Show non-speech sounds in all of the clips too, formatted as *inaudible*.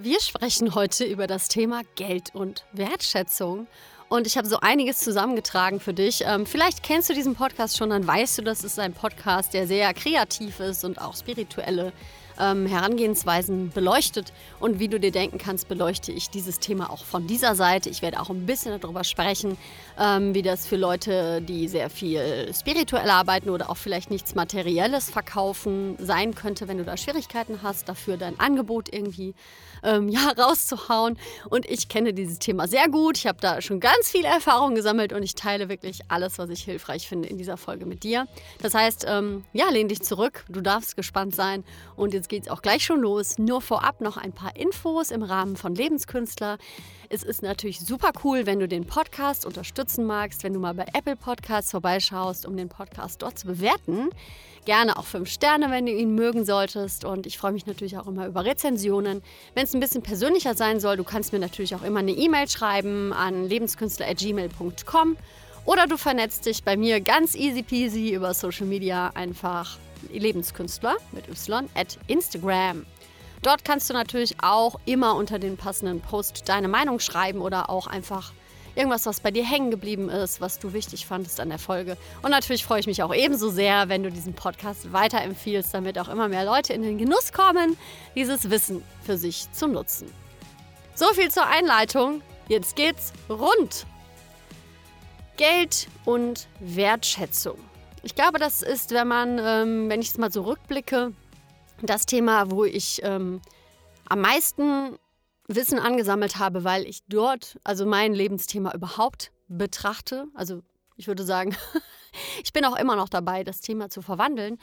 Wir sprechen heute über das Thema Geld und Wertschätzung. Und ich habe so einiges zusammengetragen für dich. Ähm, vielleicht kennst du diesen Podcast schon, dann weißt du, das ist ein Podcast, der sehr kreativ ist und auch spirituelle ähm, Herangehensweisen beleuchtet. Und wie du dir denken kannst, beleuchte ich dieses Thema auch von dieser Seite. Ich werde auch ein bisschen darüber sprechen, ähm, wie das für Leute, die sehr viel spirituell arbeiten oder auch vielleicht nichts Materielles verkaufen, sein könnte, wenn du da Schwierigkeiten hast, dafür dein Angebot irgendwie ähm, ja, *laughs* rauszuhauen. Und ich kenne dieses Thema sehr gut. Ich habe da schon ganz viel Erfahrung gesammelt und ich teile wirklich alles, was ich hilfreich finde in dieser Folge mit dir. Das heißt, ähm, ja, lehn dich zurück. Du darfst gespannt sein. Und jetzt geht es auch gleich schon los. Nur vorab noch ein paar Infos im Rahmen von Lebenskünstler. Es ist natürlich super cool, wenn du den Podcast unterstützen magst, wenn du mal bei Apple Podcasts vorbeischaust, um den Podcast dort zu bewerten. Gerne auch fünf Sterne, wenn du ihn mögen solltest. Und ich freue mich natürlich auch immer über Rezensionen. Wenn es ein bisschen persönlicher sein soll, du kannst mir natürlich auch immer eine E-Mail schreiben an lebenskünstler.gmail.com oder du vernetzt dich bei mir ganz easy peasy über Social Media einfach Lebenskünstler mit Y at Instagram. Dort kannst du natürlich auch immer unter den passenden Post deine Meinung schreiben oder auch einfach irgendwas, was bei dir hängen geblieben ist, was du wichtig fandest an der Folge. Und natürlich freue ich mich auch ebenso sehr, wenn du diesen Podcast weiterempfiehlst, damit auch immer mehr Leute in den Genuss kommen, dieses Wissen für sich zu nutzen. So viel zur Einleitung. Jetzt geht's rund. Geld und Wertschätzung. Ich glaube, das ist, wenn man, ähm, wenn ich es mal so rückblicke, das Thema, wo ich ähm, am meisten Wissen angesammelt habe, weil ich dort, also mein Lebensthema überhaupt betrachte. Also ich würde sagen, *laughs* ich bin auch immer noch dabei, das Thema zu verwandeln.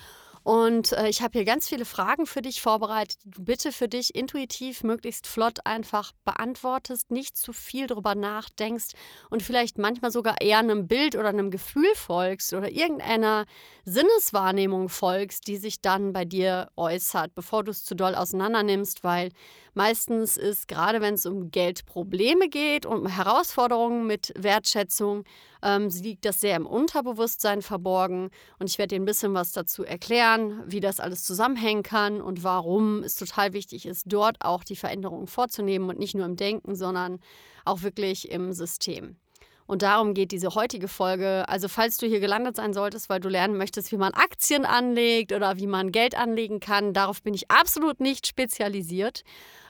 Und äh, ich habe hier ganz viele Fragen für dich vorbereitet, die du bitte für dich intuitiv, möglichst flott einfach beantwortest, nicht zu viel drüber nachdenkst und vielleicht manchmal sogar eher einem Bild oder einem Gefühl folgst oder irgendeiner Sinneswahrnehmung folgst, die sich dann bei dir äußert, bevor du es zu doll auseinander nimmst, weil meistens ist, gerade wenn es um Geldprobleme geht und um Herausforderungen mit Wertschätzung, ähm, liegt das sehr im Unterbewusstsein verborgen. Und ich werde dir ein bisschen was dazu erklären, wie das alles zusammenhängen kann und warum es total wichtig ist, dort auch die Veränderungen vorzunehmen und nicht nur im Denken, sondern auch wirklich im System. Und darum geht diese heutige Folge. Also falls du hier gelandet sein solltest, weil du lernen möchtest, wie man Aktien anlegt oder wie man Geld anlegen kann, darauf bin ich absolut nicht spezialisiert.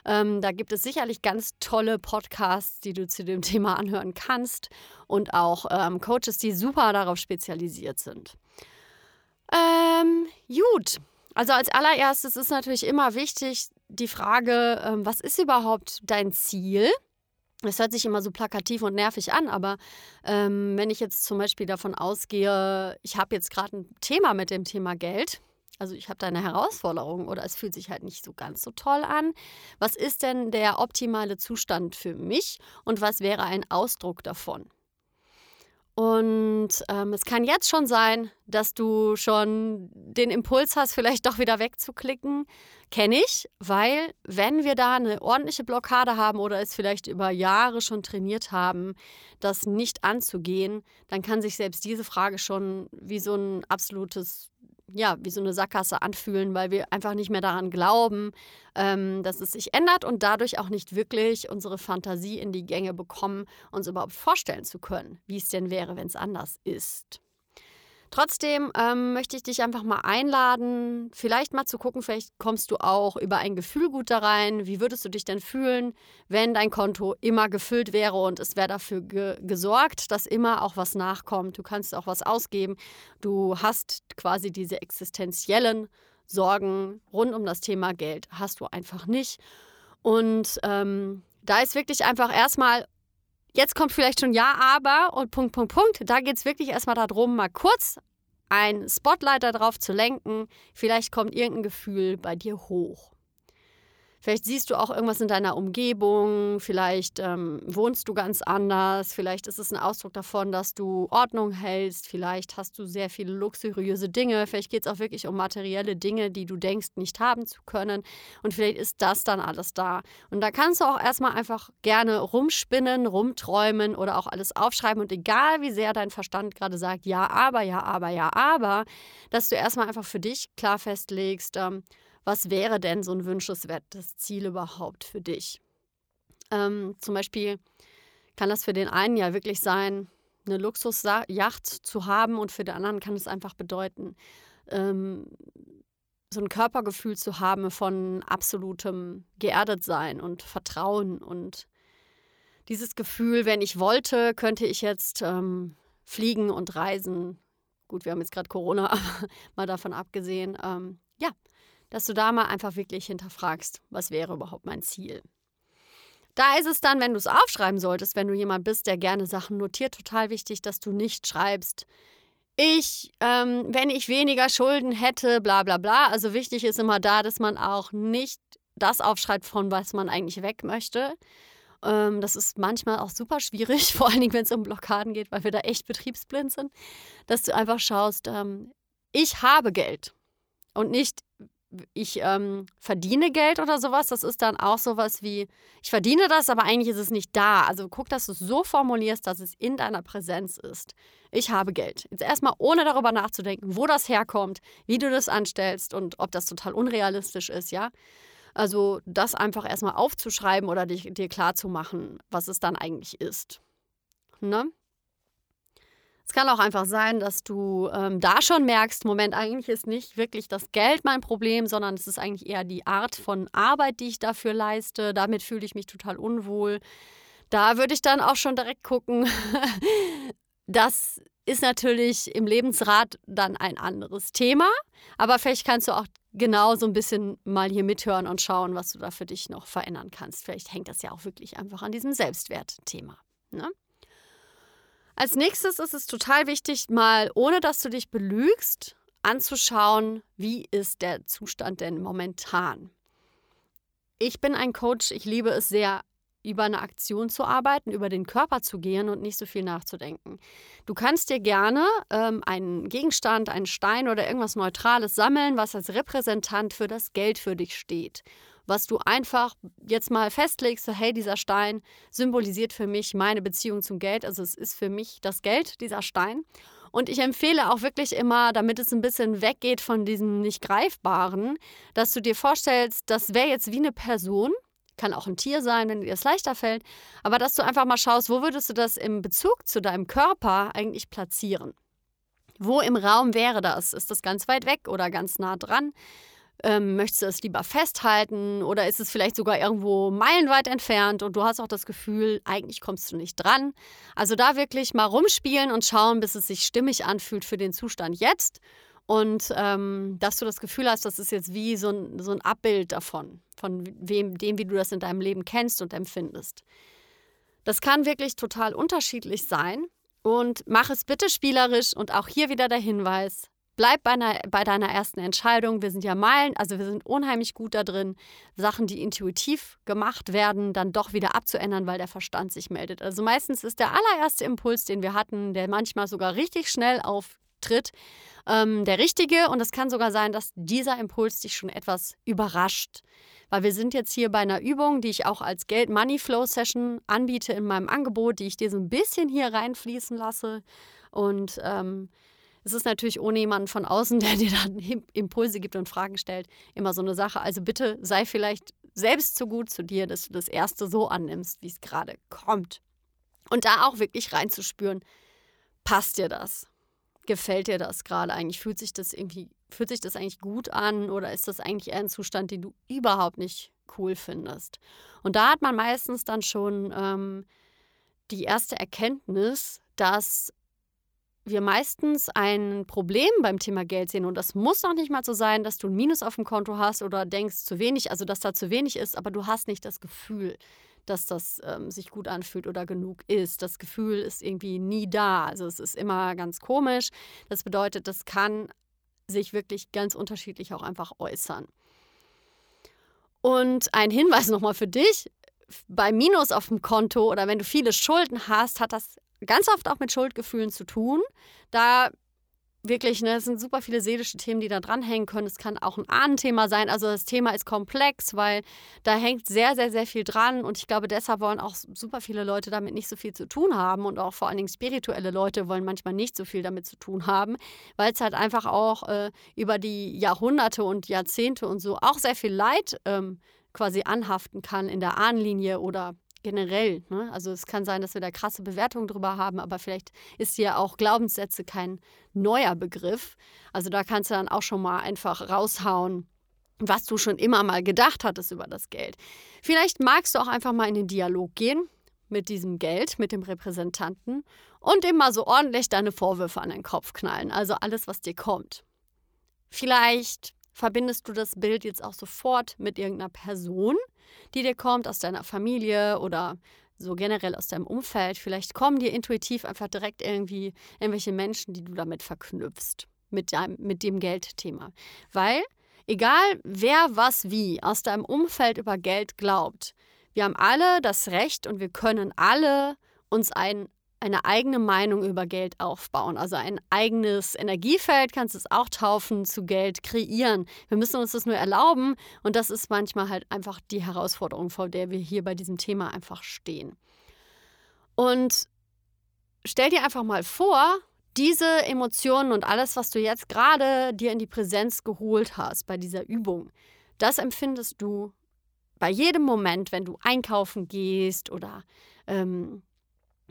Ähm, da gibt es sicherlich ganz tolle Podcasts, die du zu dem Thema anhören kannst und auch ähm, Coaches, die super darauf spezialisiert sind. Ähm, gut. Also als allererstes ist natürlich immer wichtig die Frage, ähm, was ist überhaupt dein Ziel? Es hört sich immer so plakativ und nervig an, aber ähm, wenn ich jetzt zum Beispiel davon ausgehe, ich habe jetzt gerade ein Thema mit dem Thema Geld, also ich habe da eine Herausforderung oder es fühlt sich halt nicht so ganz so toll an. Was ist denn der optimale Zustand für mich und was wäre ein Ausdruck davon? Und ähm, es kann jetzt schon sein, dass du schon den Impuls hast, vielleicht doch wieder wegzuklicken. Kenne ich, weil wenn wir da eine ordentliche Blockade haben oder es vielleicht über Jahre schon trainiert haben, das nicht anzugehen, dann kann sich selbst diese Frage schon wie so ein absolutes ja, wie so eine Sackgasse anfühlen, weil wir einfach nicht mehr daran glauben, ähm, dass es sich ändert und dadurch auch nicht wirklich unsere Fantasie in die Gänge bekommen, uns überhaupt vorstellen zu können, wie es denn wäre, wenn es anders ist. Trotzdem ähm, möchte ich dich einfach mal einladen, vielleicht mal zu gucken, vielleicht kommst du auch über ein Gefühl gut da rein. Wie würdest du dich denn fühlen, wenn dein Konto immer gefüllt wäre und es wäre dafür ge gesorgt, dass immer auch was nachkommt? Du kannst auch was ausgeben. Du hast quasi diese existenziellen Sorgen rund um das Thema Geld. Hast du einfach nicht. Und ähm, da ist wirklich einfach erstmal Jetzt kommt vielleicht schon Ja, aber und Punkt, Punkt, Punkt. Da geht es wirklich erstmal darum, mal kurz ein Spotlight darauf zu lenken. Vielleicht kommt irgendein Gefühl bei dir hoch. Vielleicht siehst du auch irgendwas in deiner Umgebung, vielleicht ähm, wohnst du ganz anders, vielleicht ist es ein Ausdruck davon, dass du Ordnung hältst, vielleicht hast du sehr viele luxuriöse Dinge, vielleicht geht es auch wirklich um materielle Dinge, die du denkst, nicht haben zu können und vielleicht ist das dann alles da. Und da kannst du auch erstmal einfach gerne rumspinnen, rumträumen oder auch alles aufschreiben und egal wie sehr dein Verstand gerade sagt, ja, aber, ja, aber, ja, aber, dass du erstmal einfach für dich klar festlegst, ähm, was wäre denn so ein wünschenswertes Ziel überhaupt für dich? Ähm, zum Beispiel kann das für den einen ja wirklich sein, eine Luxusjacht zu haben und für den anderen kann es einfach bedeuten, ähm, so ein Körpergefühl zu haben von absolutem Geerdetsein und Vertrauen und dieses Gefühl, wenn ich wollte, könnte ich jetzt ähm, fliegen und reisen. Gut, wir haben jetzt gerade Corona, *laughs* aber mal davon abgesehen. Ähm, ja, dass du da mal einfach wirklich hinterfragst, was wäre überhaupt mein Ziel. Da ist es dann, wenn du es aufschreiben solltest, wenn du jemand bist, der gerne Sachen notiert, total wichtig, dass du nicht schreibst, ich, ähm, wenn ich weniger Schulden hätte, bla bla bla. Also wichtig ist immer da, dass man auch nicht das aufschreibt, von was man eigentlich weg möchte. Ähm, das ist manchmal auch super schwierig, *laughs* vor allen Dingen, wenn es um Blockaden geht, weil wir da echt betriebsblind sind, dass du einfach schaust, ähm, ich habe Geld und nicht, ich ähm, verdiene Geld oder sowas. Das ist dann auch sowas wie, ich verdiene das, aber eigentlich ist es nicht da. Also guck, dass du es so formulierst, dass es in deiner Präsenz ist. Ich habe Geld. Jetzt erstmal ohne darüber nachzudenken, wo das herkommt, wie du das anstellst und ob das total unrealistisch ist, ja. Also das einfach erstmal aufzuschreiben oder dich, dir klar zu machen, was es dann eigentlich ist. Ne? Es kann auch einfach sein, dass du ähm, da schon merkst, Moment, eigentlich ist nicht wirklich das Geld mein Problem, sondern es ist eigentlich eher die Art von Arbeit, die ich dafür leiste. Damit fühle ich mich total unwohl. Da würde ich dann auch schon direkt gucken. *laughs* das ist natürlich im Lebensrat dann ein anderes Thema, aber vielleicht kannst du auch genau so ein bisschen mal hier mithören und schauen, was du da für dich noch verändern kannst. Vielleicht hängt das ja auch wirklich einfach an diesem Selbstwertthema. Ne? Als nächstes ist es total wichtig, mal, ohne dass du dich belügst, anzuschauen, wie ist der Zustand denn momentan. Ich bin ein Coach, ich liebe es sehr, über eine Aktion zu arbeiten, über den Körper zu gehen und nicht so viel nachzudenken. Du kannst dir gerne ähm, einen Gegenstand, einen Stein oder irgendwas Neutrales sammeln, was als Repräsentant für das Geld für dich steht was du einfach jetzt mal festlegst, so, hey, dieser Stein symbolisiert für mich meine Beziehung zum Geld. Also es ist für mich das Geld, dieser Stein. Und ich empfehle auch wirklich immer, damit es ein bisschen weggeht von diesem nicht greifbaren, dass du dir vorstellst, das wäre jetzt wie eine Person, kann auch ein Tier sein, wenn dir das leichter fällt, aber dass du einfach mal schaust, wo würdest du das im Bezug zu deinem Körper eigentlich platzieren? Wo im Raum wäre das? Ist das ganz weit weg oder ganz nah dran? Ähm, möchtest du es lieber festhalten oder ist es vielleicht sogar irgendwo meilenweit entfernt und du hast auch das Gefühl, eigentlich kommst du nicht dran? Also da wirklich mal rumspielen und schauen, bis es sich stimmig anfühlt für den Zustand jetzt und ähm, dass du das Gefühl hast, das ist jetzt wie so ein, so ein Abbild davon, von wem, dem, wie du das in deinem Leben kennst und empfindest. Das kann wirklich total unterschiedlich sein und mach es bitte spielerisch und auch hier wieder der Hinweis, bleib bei, einer, bei deiner ersten Entscheidung. Wir sind ja Meilen, also wir sind unheimlich gut da drin, Sachen, die intuitiv gemacht werden, dann doch wieder abzuändern, weil der Verstand sich meldet. Also meistens ist der allererste Impuls, den wir hatten, der manchmal sogar richtig schnell auftritt, ähm, der richtige. Und es kann sogar sein, dass dieser Impuls dich schon etwas überrascht. Weil wir sind jetzt hier bei einer Übung, die ich auch als Geld-Money-Flow-Session anbiete in meinem Angebot, die ich dir so ein bisschen hier reinfließen lasse. Und ähm, es ist natürlich ohne jemanden von außen, *laughs* der dir dann Impulse gibt und Fragen stellt, immer so eine Sache. Also bitte sei vielleicht selbst so gut zu dir, dass du das Erste so annimmst, wie es gerade kommt. Und da auch wirklich reinzuspüren, passt dir das? Gefällt dir das gerade eigentlich? Fühlt sich das irgendwie, fühlt sich das eigentlich gut an oder ist das eigentlich eher ein Zustand, den du überhaupt nicht cool findest? Und da hat man meistens dann schon ähm, die erste Erkenntnis, dass wir meistens ein Problem beim Thema Geld sehen. Und das muss noch nicht mal so sein, dass du ein Minus auf dem Konto hast oder denkst zu wenig, also dass da zu wenig ist, aber du hast nicht das Gefühl, dass das ähm, sich gut anfühlt oder genug ist. Das Gefühl ist irgendwie nie da. Also es ist immer ganz komisch. Das bedeutet, das kann sich wirklich ganz unterschiedlich auch einfach äußern. Und ein Hinweis *laughs* nochmal für dich. Bei Minus auf dem Konto oder wenn du viele Schulden hast, hat das ganz oft auch mit Schuldgefühlen zu tun. Da wirklich, ne, es sind super viele seelische Themen, die da dranhängen können. Es kann auch ein Ahnenthema sein. Also das Thema ist komplex, weil da hängt sehr, sehr, sehr viel dran. Und ich glaube, deshalb wollen auch super viele Leute damit nicht so viel zu tun haben. Und auch vor allen Dingen spirituelle Leute wollen manchmal nicht so viel damit zu tun haben, weil es halt einfach auch äh, über die Jahrhunderte und Jahrzehnte und so auch sehr viel Leid ähm, quasi anhaften kann in der Ahnenlinie oder generell. Ne? Also es kann sein, dass wir da krasse Bewertungen drüber haben, aber vielleicht ist hier auch Glaubenssätze kein neuer Begriff. Also da kannst du dann auch schon mal einfach raushauen, was du schon immer mal gedacht hattest über das Geld. Vielleicht magst du auch einfach mal in den Dialog gehen mit diesem Geld, mit dem Repräsentanten und ihm mal so ordentlich deine Vorwürfe an den Kopf knallen. Also alles, was dir kommt. Vielleicht verbindest du das Bild jetzt auch sofort mit irgendeiner Person, die dir kommt aus deiner Familie oder so generell aus deinem Umfeld. Vielleicht kommen dir intuitiv einfach direkt irgendwie irgendwelche Menschen, die du damit verknüpfst, mit, deinem, mit dem Geldthema. Weil, egal wer was wie aus deinem Umfeld über Geld glaubt, wir haben alle das Recht und wir können alle uns ein eine eigene Meinung über Geld aufbauen. Also ein eigenes Energiefeld, kannst du es auch taufen, zu Geld kreieren. Wir müssen uns das nur erlauben und das ist manchmal halt einfach die Herausforderung, vor der wir hier bei diesem Thema einfach stehen. Und stell dir einfach mal vor, diese Emotionen und alles, was du jetzt gerade dir in die Präsenz geholt hast bei dieser Übung, das empfindest du bei jedem Moment, wenn du einkaufen gehst oder ähm,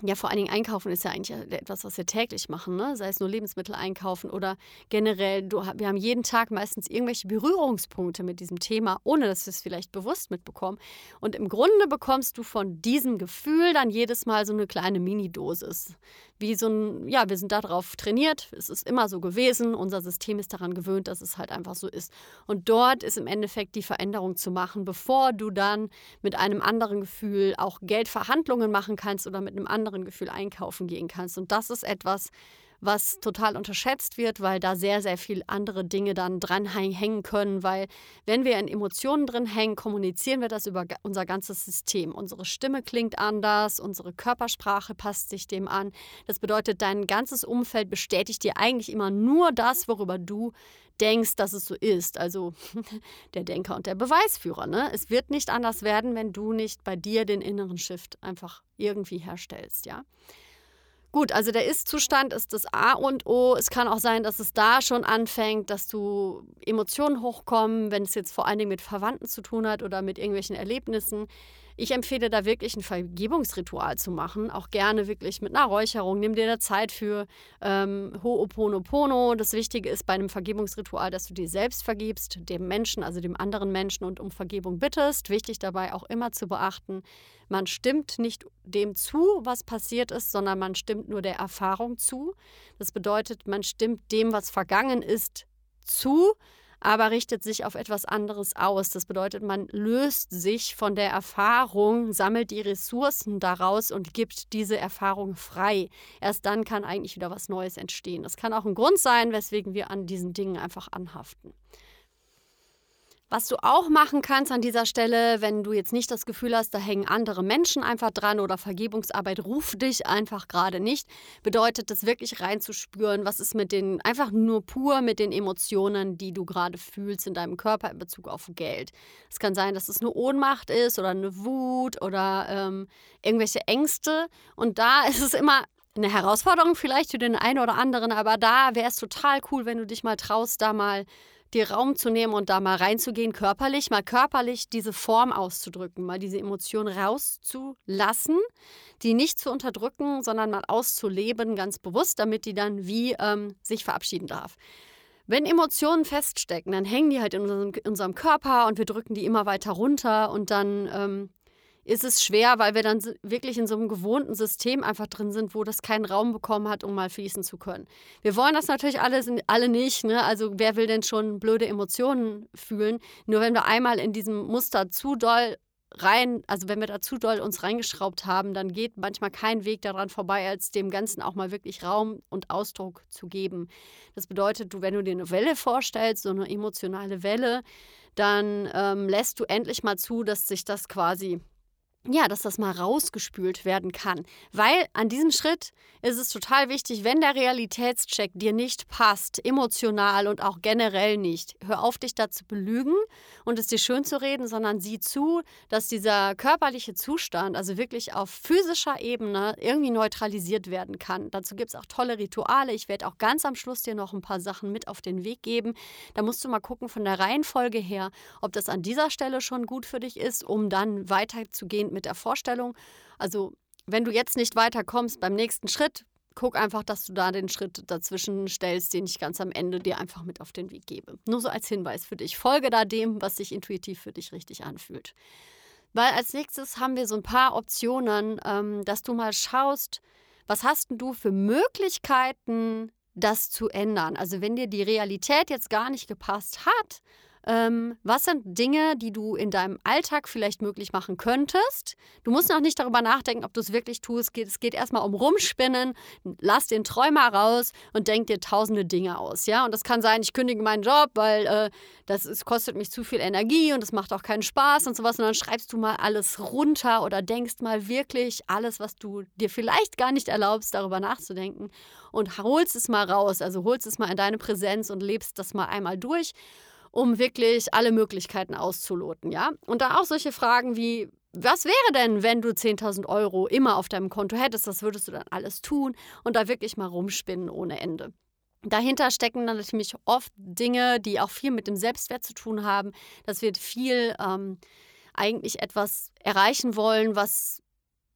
ja, vor allen Dingen einkaufen ist ja eigentlich etwas, was wir täglich machen, ne? sei es nur Lebensmittel einkaufen oder generell, du, wir haben jeden Tag meistens irgendwelche Berührungspunkte mit diesem Thema, ohne dass wir es vielleicht bewusst mitbekommen. Und im Grunde bekommst du von diesem Gefühl dann jedes Mal so eine kleine Mini-Dosis. Wie so ein, ja, wir sind darauf trainiert, es ist immer so gewesen, unser System ist daran gewöhnt, dass es halt einfach so ist. Und dort ist im Endeffekt die Veränderung zu machen, bevor du dann mit einem anderen Gefühl auch Geldverhandlungen machen kannst oder mit einem anderen anderen Gefühl einkaufen gehen kannst. Und das ist etwas, was total unterschätzt wird, weil da sehr, sehr viele andere Dinge dann dran hängen können, weil wenn wir in Emotionen drin hängen, kommunizieren wir das über unser ganzes System. Unsere Stimme klingt anders, unsere Körpersprache passt sich dem an. Das bedeutet, dein ganzes Umfeld bestätigt dir eigentlich immer nur das, worüber du denkst, dass es so ist. Also *laughs* der Denker und der Beweisführer. Ne? Es wird nicht anders werden, wenn du nicht bei dir den inneren Shift einfach irgendwie herstellst, ja. Gut, also der Ist-Zustand ist das A und O. Es kann auch sein, dass es da schon anfängt, dass du Emotionen hochkommen, wenn es jetzt vor allen Dingen mit Verwandten zu tun hat oder mit irgendwelchen Erlebnissen. Ich empfehle da wirklich ein Vergebungsritual zu machen, auch gerne wirklich mit einer Räucherung. Nimm dir da Zeit für ähm, Ho'oponopono. Das Wichtige ist bei einem Vergebungsritual, dass du dir selbst vergibst, dem Menschen, also dem anderen Menschen und um Vergebung bittest. Wichtig dabei auch immer zu beachten, man stimmt nicht dem zu, was passiert ist, sondern man stimmt nur der Erfahrung zu. Das bedeutet, man stimmt dem, was vergangen ist, zu aber richtet sich auf etwas anderes aus. Das bedeutet, man löst sich von der Erfahrung, sammelt die Ressourcen daraus und gibt diese Erfahrung frei. Erst dann kann eigentlich wieder was Neues entstehen. Das kann auch ein Grund sein, weswegen wir an diesen Dingen einfach anhaften. Was du auch machen kannst an dieser Stelle, wenn du jetzt nicht das Gefühl hast, da hängen andere Menschen einfach dran oder Vergebungsarbeit ruft dich einfach gerade nicht, bedeutet das wirklich reinzuspüren, was ist mit den, einfach nur pur mit den Emotionen, die du gerade fühlst in deinem Körper in Bezug auf Geld. Es kann sein, dass es eine Ohnmacht ist oder eine Wut oder ähm, irgendwelche Ängste. Und da *laughs* ist es immer eine Herausforderung vielleicht für den einen oder anderen, aber da wäre es total cool, wenn du dich mal traust, da mal dir Raum zu nehmen und da mal reinzugehen, körperlich, mal körperlich diese Form auszudrücken, mal diese Emotion rauszulassen, die nicht zu unterdrücken, sondern mal auszuleben, ganz bewusst, damit die dann wie ähm, sich verabschieden darf. Wenn Emotionen feststecken, dann hängen die halt in unserem, in unserem Körper und wir drücken die immer weiter runter und dann ähm, ist es schwer, weil wir dann wirklich in so einem gewohnten System einfach drin sind, wo das keinen Raum bekommen hat, um mal fließen zu können. Wir wollen das natürlich alle, alle nicht. Ne? Also wer will denn schon blöde Emotionen fühlen? Nur wenn wir einmal in diesem Muster zu doll rein, also wenn wir da zu doll uns reingeschraubt haben, dann geht manchmal kein Weg daran vorbei, als dem Ganzen auch mal wirklich Raum und Ausdruck zu geben. Das bedeutet, du, wenn du dir eine Welle vorstellst, so eine emotionale Welle, dann ähm, lässt du endlich mal zu, dass sich das quasi ja, dass das mal rausgespült werden kann. Weil an diesem Schritt ist es total wichtig, wenn der Realitätscheck dir nicht passt, emotional und auch generell nicht, hör auf, dich da zu belügen und es dir schön zu reden, sondern sieh zu, dass dieser körperliche Zustand, also wirklich auf physischer Ebene, irgendwie neutralisiert werden kann. Dazu gibt es auch tolle Rituale. Ich werde auch ganz am Schluss dir noch ein paar Sachen mit auf den Weg geben. Da musst du mal gucken von der Reihenfolge her, ob das an dieser Stelle schon gut für dich ist, um dann weiterzugehen mit der Vorstellung. Also, wenn du jetzt nicht weiterkommst beim nächsten Schritt, guck einfach, dass du da den Schritt dazwischen stellst, den ich ganz am Ende dir einfach mit auf den Weg gebe. Nur so als Hinweis für dich. Folge da dem, was sich intuitiv für dich richtig anfühlt. Weil als nächstes haben wir so ein paar Optionen, ähm, dass du mal schaust, was hast du für Möglichkeiten, das zu ändern. Also wenn dir die Realität jetzt gar nicht gepasst hat, ähm, was sind Dinge, die du in deinem Alltag vielleicht möglich machen könntest? Du musst noch nicht darüber nachdenken, ob du es wirklich tust. Es geht erstmal um Rumspinnen. Lass den Träumer raus und denk dir tausende Dinge aus. Ja? Und das kann sein, ich kündige meinen Job, weil äh, das ist, kostet mich zu viel Energie und es macht auch keinen Spaß und sowas. Und dann schreibst du mal alles runter oder denkst mal wirklich alles, was du dir vielleicht gar nicht erlaubst, darüber nachzudenken und holst es mal raus. Also holst es mal in deine Präsenz und lebst das mal einmal durch um wirklich alle Möglichkeiten auszuloten, ja? Und da auch solche Fragen wie, was wäre denn, wenn du 10.000 Euro immer auf deinem Konto hättest? Das würdest du dann alles tun und da wirklich mal rumspinnen ohne Ende. Dahinter stecken dann natürlich oft Dinge, die auch viel mit dem Selbstwert zu tun haben. Das wird viel ähm, eigentlich etwas erreichen wollen, was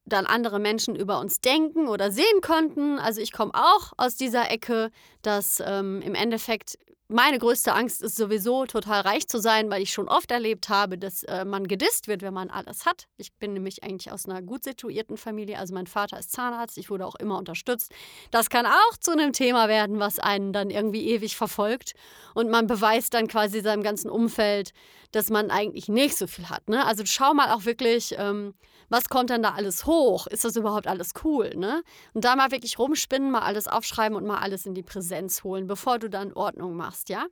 dann andere Menschen über uns denken oder sehen könnten. Also ich komme auch aus dieser Ecke, dass ähm, im Endeffekt meine größte Angst ist sowieso, total reich zu sein, weil ich schon oft erlebt habe, dass äh, man gedisst wird, wenn man alles hat. Ich bin nämlich eigentlich aus einer gut situierten Familie. Also mein Vater ist Zahnarzt, ich wurde auch immer unterstützt. Das kann auch zu einem Thema werden, was einen dann irgendwie ewig verfolgt. Und man beweist dann quasi seinem ganzen Umfeld, dass man eigentlich nicht so viel hat. Ne? Also schau mal auch wirklich, ähm, was kommt denn da alles hoch? Ist das überhaupt alles cool? Ne? Und da mal wirklich rumspinnen, mal alles aufschreiben und mal alles in die Präsenz holen, bevor du dann Ordnung machst, ja?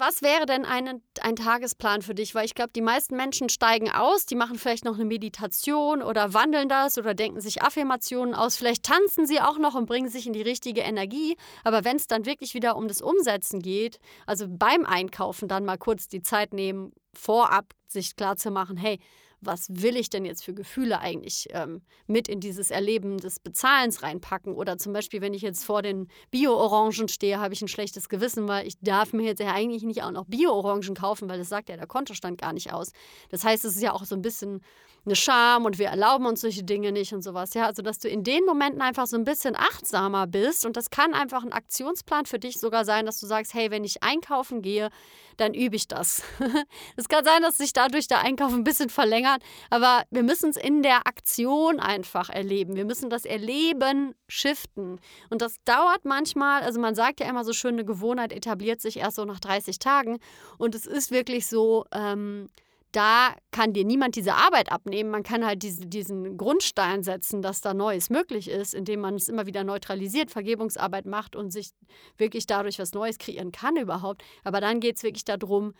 Was wäre denn ein, ein Tagesplan für dich? Weil ich glaube, die meisten Menschen steigen aus, die machen vielleicht noch eine Meditation oder wandeln das oder denken sich Affirmationen aus. Vielleicht tanzen sie auch noch und bringen sich in die richtige Energie. Aber wenn es dann wirklich wieder um das Umsetzen geht, also beim Einkaufen dann mal kurz die Zeit nehmen, vorab sich klar zu machen, hey, was will ich denn jetzt für Gefühle eigentlich ähm, mit in dieses Erleben des Bezahlens reinpacken? Oder zum Beispiel, wenn ich jetzt vor den Bio-Orangen stehe, habe ich ein schlechtes Gewissen, weil ich darf mir jetzt ja eigentlich nicht auch noch Bio-Orangen kaufen, weil das sagt ja der Kontostand gar nicht aus. Das heißt, es ist ja auch so ein bisschen eine Scham und wir erlauben uns solche Dinge nicht und sowas. Ja, also dass du in den Momenten einfach so ein bisschen achtsamer bist und das kann einfach ein Aktionsplan für dich sogar sein, dass du sagst, hey, wenn ich einkaufen gehe, dann übe ich das. *laughs* Es kann sein, dass sich dadurch der Einkauf ein bisschen verlängert, aber wir müssen es in der Aktion einfach erleben. Wir müssen das Erleben shiften. Und das dauert manchmal, also man sagt ja immer so schön, eine Gewohnheit etabliert sich erst so nach 30 Tagen. Und es ist wirklich so, ähm, da kann dir niemand diese Arbeit abnehmen. Man kann halt diese, diesen Grundstein setzen, dass da Neues möglich ist, indem man es immer wieder neutralisiert, Vergebungsarbeit macht und sich wirklich dadurch was Neues kreieren kann überhaupt. Aber dann geht es wirklich darum,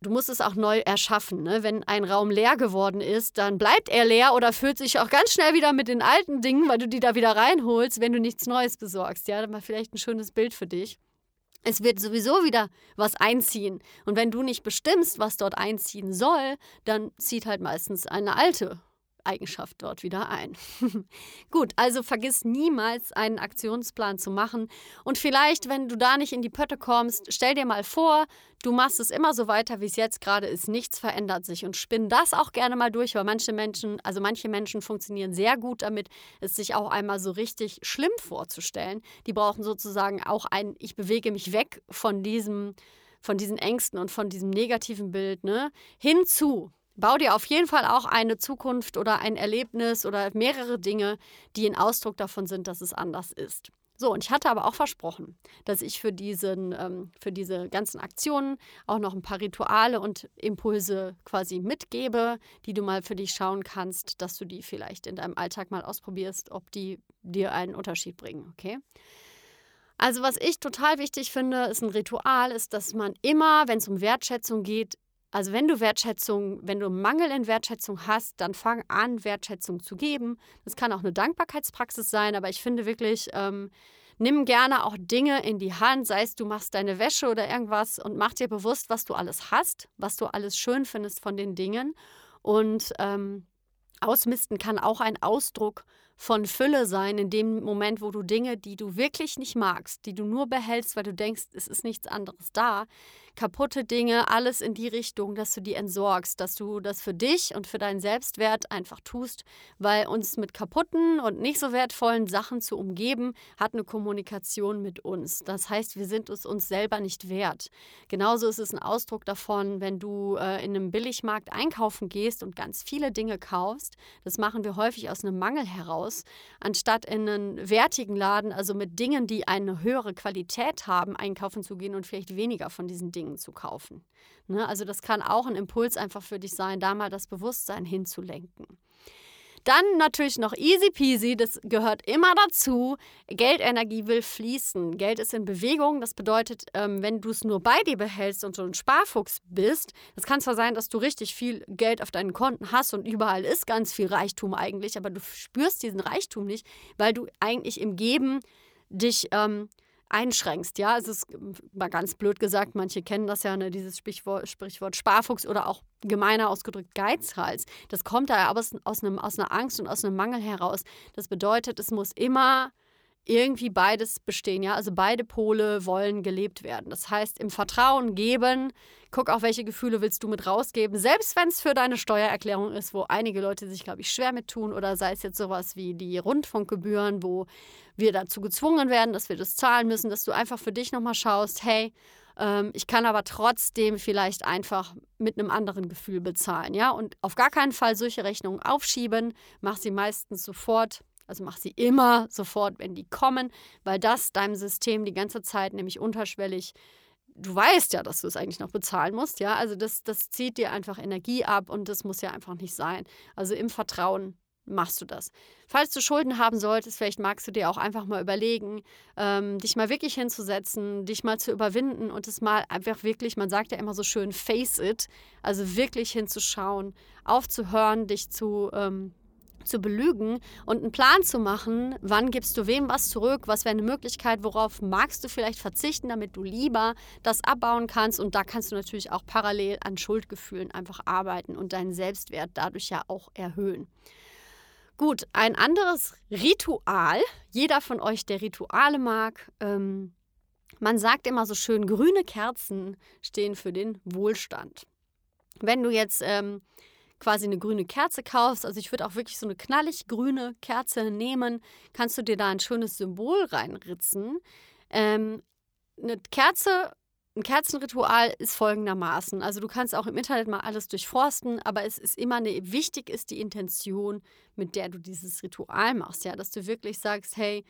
du musst es auch neu erschaffen. Ne? Wenn ein Raum leer geworden ist, dann bleibt er leer oder füllt sich auch ganz schnell wieder mit den alten Dingen, weil du die da wieder reinholst, wenn du nichts Neues besorgst. Ja, mal vielleicht ein schönes Bild für dich es wird sowieso wieder was einziehen. Und wenn du nicht bestimmst, was dort einziehen soll, dann zieht halt meistens eine alte Eigenschaft dort wieder ein. *laughs* Gut, also vergiss niemals einen Aktionsplan zu machen. Und vielleicht, wenn du da nicht in die Pötte kommst, stell dir mal vor, du machst es immer so weiter, wie es jetzt gerade ist. Nichts verändert sich. Und spinn das auch gerne mal durch, weil manche Menschen, also manche Menschen funktionieren sehr gut damit, es sich auch einmal so richtig schlimm vorzustellen. Die brauchen sozusagen auch ein, ich bewege mich weg von diesem von diesen Ängsten und von diesem negativen Bild, ne, hinzu, Bau dir auf jeden Fall auch eine Zukunft oder ein Erlebnis oder mehrere Dinge, die ein Ausdruck davon sind, dass es anders ist. So, und ich hatte aber auch versprochen, dass ich für, diesen, ähm, für diese ganzen Aktionen auch noch ein paar Rituale und Impulse quasi mitgebe, die du mal für dich schauen kannst, dass du die vielleicht in deinem Alltag mal ausprobierst, ob die dir einen Unterschied bringen, okay? Also was ich total wichtig finde, ist ein Ritual, ist, dass man immer, wenn es um Wertschätzung geht, also wenn du Wertschätzung, wenn du Mangel in Wertschätzung hast, dann fang an, Wertschätzung zu geben. Das kann auch eine Dankbarkeitspraxis sein, aber ich finde wirklich, ähm, nimm gerne auch Dinge in die Hand, sei es du machst deine Wäsche oder irgendwas und mach dir bewusst, was du alles hast, was du alles schön findest von den Dingen. Und ähm, ausmisten kann auch ein Ausdruck von Fülle sein, in dem Moment, wo du Dinge, die du wirklich nicht magst, die du nur behältst, weil du denkst, es ist nichts anderes da, kaputte Dinge, alles in die Richtung, dass du die entsorgst, dass du das für dich und für deinen Selbstwert einfach tust, weil uns mit kaputten und nicht so wertvollen Sachen zu umgeben, hat eine Kommunikation mit uns. Das heißt, wir sind es uns selber nicht wert. Genauso ist es ein Ausdruck davon, wenn du äh, in einem Billigmarkt einkaufen gehst und ganz viele Dinge kaufst. Das machen wir häufig aus einem Mangel heraus, anstatt in einen wertigen Laden, also mit Dingen, die eine höhere Qualität haben, einkaufen zu gehen und vielleicht weniger von diesen Dingen Dingen zu kaufen. Ne? Also das kann auch ein Impuls einfach für dich sein, da mal das Bewusstsein hinzulenken. Dann natürlich noch easy peasy, das gehört immer dazu. Geldenergie will fließen. Geld ist in Bewegung. Das bedeutet, ähm, wenn du es nur bei dir behältst und so ein Sparfuchs bist, das kann zwar sein, dass du richtig viel Geld auf deinen Konten hast und überall ist ganz viel Reichtum eigentlich, aber du spürst diesen Reichtum nicht, weil du eigentlich im Geben dich ähm, einschränkst. Ja, es ist mal ganz blöd gesagt, manche kennen das ja, ne, dieses Sprichwort, Sprichwort Sparfuchs oder auch gemeiner ausgedrückt Geizhals. Das kommt da aber aus, einem, aus einer Angst und aus einem Mangel heraus. Das bedeutet, es muss immer irgendwie beides bestehen, ja. Also beide Pole wollen gelebt werden. Das heißt, im Vertrauen geben, guck auch, welche Gefühle willst du mit rausgeben, selbst wenn es für deine Steuererklärung ist, wo einige Leute sich, glaube ich, schwer mit tun, oder sei es jetzt sowas wie die Rundfunkgebühren, wo wir dazu gezwungen werden, dass wir das zahlen müssen, dass du einfach für dich nochmal schaust, hey, ähm, ich kann aber trotzdem vielleicht einfach mit einem anderen Gefühl bezahlen, ja. Und auf gar keinen Fall solche Rechnungen aufschieben, mach sie meistens sofort also mach sie immer sofort, wenn die kommen, weil das deinem System die ganze Zeit nämlich unterschwellig, du weißt ja, dass du es eigentlich noch bezahlen musst, ja. Also das, das zieht dir einfach Energie ab und das muss ja einfach nicht sein. Also im Vertrauen machst du das. Falls du Schulden haben solltest, vielleicht magst du dir auch einfach mal überlegen, ähm, dich mal wirklich hinzusetzen, dich mal zu überwinden und es mal einfach wirklich, man sagt ja immer so schön, face it, also wirklich hinzuschauen, aufzuhören, dich zu ähm, zu belügen und einen Plan zu machen, wann gibst du wem was zurück, was wäre eine Möglichkeit, worauf magst du vielleicht verzichten, damit du lieber das abbauen kannst. Und da kannst du natürlich auch parallel an Schuldgefühlen einfach arbeiten und deinen Selbstwert dadurch ja auch erhöhen. Gut, ein anderes Ritual, jeder von euch, der Rituale mag, ähm, man sagt immer so schön, grüne Kerzen stehen für den Wohlstand. Wenn du jetzt ähm, quasi eine grüne Kerze kaufst, also ich würde auch wirklich so eine knallig grüne Kerze nehmen, kannst du dir da ein schönes Symbol reinritzen. Ähm, eine Kerze, ein Kerzenritual ist folgendermaßen. Also du kannst auch im Internet mal alles durchforsten, aber es ist immer eine, wichtig ist die Intention, mit der du dieses Ritual machst, ja, dass du wirklich sagst, hey,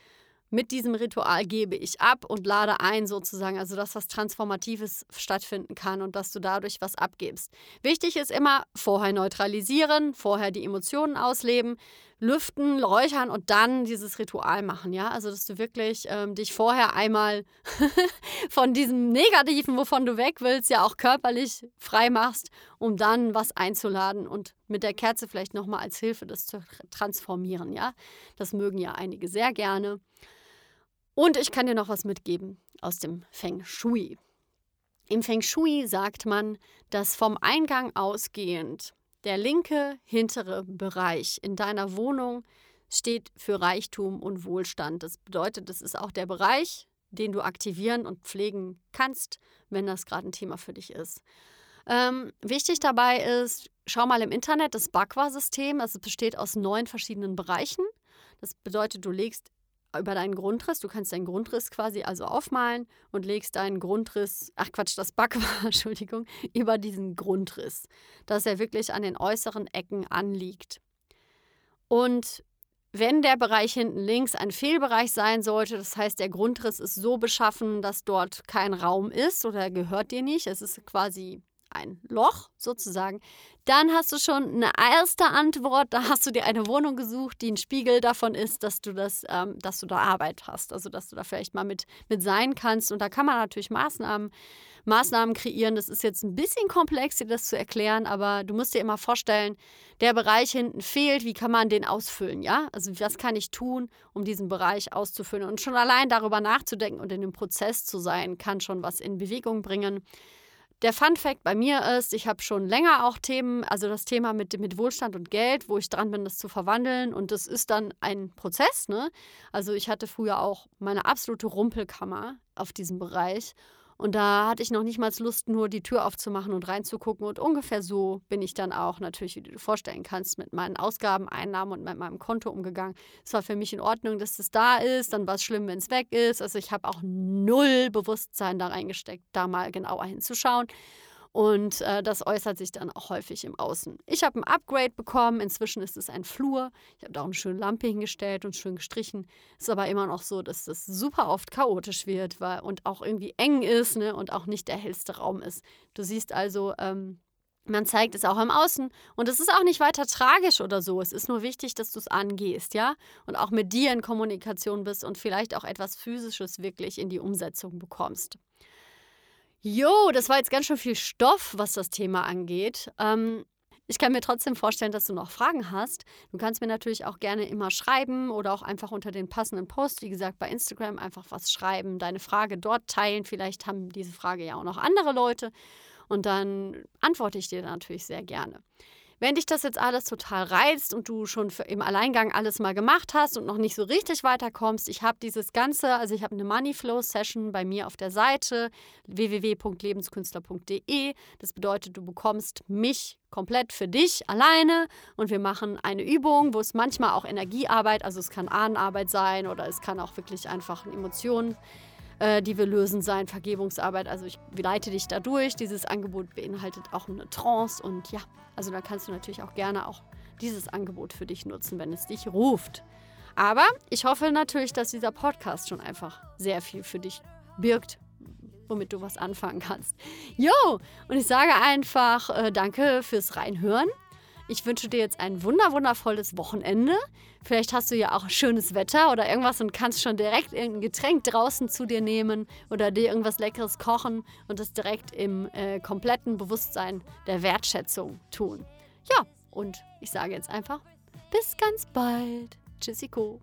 mit diesem Ritual gebe ich ab und lade ein sozusagen, also dass was Transformatives stattfinden kann und dass du dadurch was abgibst. Wichtig ist immer vorher neutralisieren, vorher die Emotionen ausleben, lüften, räuchern und dann dieses Ritual machen, ja. Also dass du wirklich ähm, dich vorher einmal *laughs* von diesem Negativen, wovon du weg willst, ja auch körperlich frei machst, um dann was einzuladen und mit der Kerze vielleicht nochmal als Hilfe das zu transformieren, ja. Das mögen ja einige sehr gerne. Und ich kann dir noch was mitgeben aus dem Feng Shui. Im Feng Shui sagt man, dass vom Eingang ausgehend der linke hintere Bereich in deiner Wohnung steht für Reichtum und Wohlstand. Das bedeutet, das ist auch der Bereich, den du aktivieren und pflegen kannst, wenn das gerade ein Thema für dich ist. Ähm, wichtig dabei ist, schau mal im Internet das Bakwa-System. Also es besteht aus neun verschiedenen Bereichen. Das bedeutet, du legst über deinen Grundriss. Du kannst deinen Grundriss quasi also aufmalen und legst deinen Grundriss, ach Quatsch, das Back war, *laughs* Entschuldigung, über diesen Grundriss, dass er wirklich an den äußeren Ecken anliegt. Und wenn der Bereich hinten links ein Fehlbereich sein sollte, das heißt, der Grundriss ist so beschaffen, dass dort kein Raum ist oder gehört dir nicht, es ist quasi ein Loch sozusagen, dann hast du schon eine erste Antwort. Da hast du dir eine Wohnung gesucht, die ein Spiegel davon ist, dass du das, ähm, dass du da Arbeit hast. Also dass du da vielleicht mal mit, mit sein kannst. Und da kann man natürlich Maßnahmen, Maßnahmen kreieren. Das ist jetzt ein bisschen komplex, dir das zu erklären, aber du musst dir immer vorstellen, der Bereich hinten fehlt. Wie kann man den ausfüllen? Ja, also was kann ich tun, um diesen Bereich auszufüllen? Und schon allein darüber nachzudenken und in dem Prozess zu sein, kann schon was in Bewegung bringen. Der Fun Fact bei mir ist, ich habe schon länger auch Themen, also das Thema mit, mit Wohlstand und Geld, wo ich dran bin, das zu verwandeln. Und das ist dann ein Prozess. Ne? Also ich hatte früher auch meine absolute Rumpelkammer auf diesem Bereich. Und da hatte ich noch nicht mal Lust, nur die Tür aufzumachen und reinzugucken. Und ungefähr so bin ich dann auch natürlich, wie du dir vorstellen kannst, mit meinen Ausgaben, Einnahmen und mit meinem Konto umgegangen. Es war für mich in Ordnung, dass das da ist. Dann war es schlimm, wenn es weg ist. Also ich habe auch null Bewusstsein da reingesteckt, da mal genauer hinzuschauen. Und äh, das äußert sich dann auch häufig im Außen. Ich habe ein Upgrade bekommen. Inzwischen ist es ein Flur. Ich habe da auch eine schöne Lampe hingestellt und schön gestrichen. Ist aber immer noch so, dass das super oft chaotisch wird weil, und auch irgendwie eng ist ne, und auch nicht der hellste Raum ist. Du siehst also, ähm, man zeigt es auch im Außen. Und es ist auch nicht weiter tragisch oder so. Es ist nur wichtig, dass du es angehst, ja? Und auch mit dir in Kommunikation bist und vielleicht auch etwas Physisches wirklich in die Umsetzung bekommst. Jo, das war jetzt ganz schön viel Stoff, was das Thema angeht. Ähm, ich kann mir trotzdem vorstellen, dass du noch Fragen hast. Du kannst mir natürlich auch gerne immer schreiben oder auch einfach unter den passenden Post, wie gesagt, bei Instagram einfach was schreiben, deine Frage dort teilen. Vielleicht haben diese Frage ja auch noch andere Leute und dann antworte ich dir natürlich sehr gerne. Wenn dich das jetzt alles total reizt und du schon im Alleingang alles mal gemacht hast und noch nicht so richtig weiterkommst, ich habe dieses Ganze, also ich habe eine Moneyflow Session bei mir auf der Seite www.lebenskünstler.de. Das bedeutet, du bekommst mich komplett für dich alleine und wir machen eine Übung, wo es manchmal auch Energiearbeit, also es kann Ahnenarbeit sein oder es kann auch wirklich einfach Emotionen äh, die wir lösen sein, Vergebungsarbeit. Also ich leite dich da durch. Dieses Angebot beinhaltet auch eine Trance und ja, also da kannst du natürlich auch gerne auch dieses Angebot für dich nutzen, wenn es dich ruft. Aber ich hoffe natürlich, dass dieser Podcast schon einfach sehr viel für dich birgt, womit du was anfangen kannst. Jo, und ich sage einfach äh, danke fürs Reinhören. Ich wünsche dir jetzt ein wunder wundervolles Wochenende. Vielleicht hast du ja auch schönes Wetter oder irgendwas und kannst schon direkt irgendein Getränk draußen zu dir nehmen oder dir irgendwas Leckeres kochen und das direkt im äh, kompletten Bewusstsein der Wertschätzung tun. Ja, und ich sage jetzt einfach, bis ganz bald. Tschüssiko.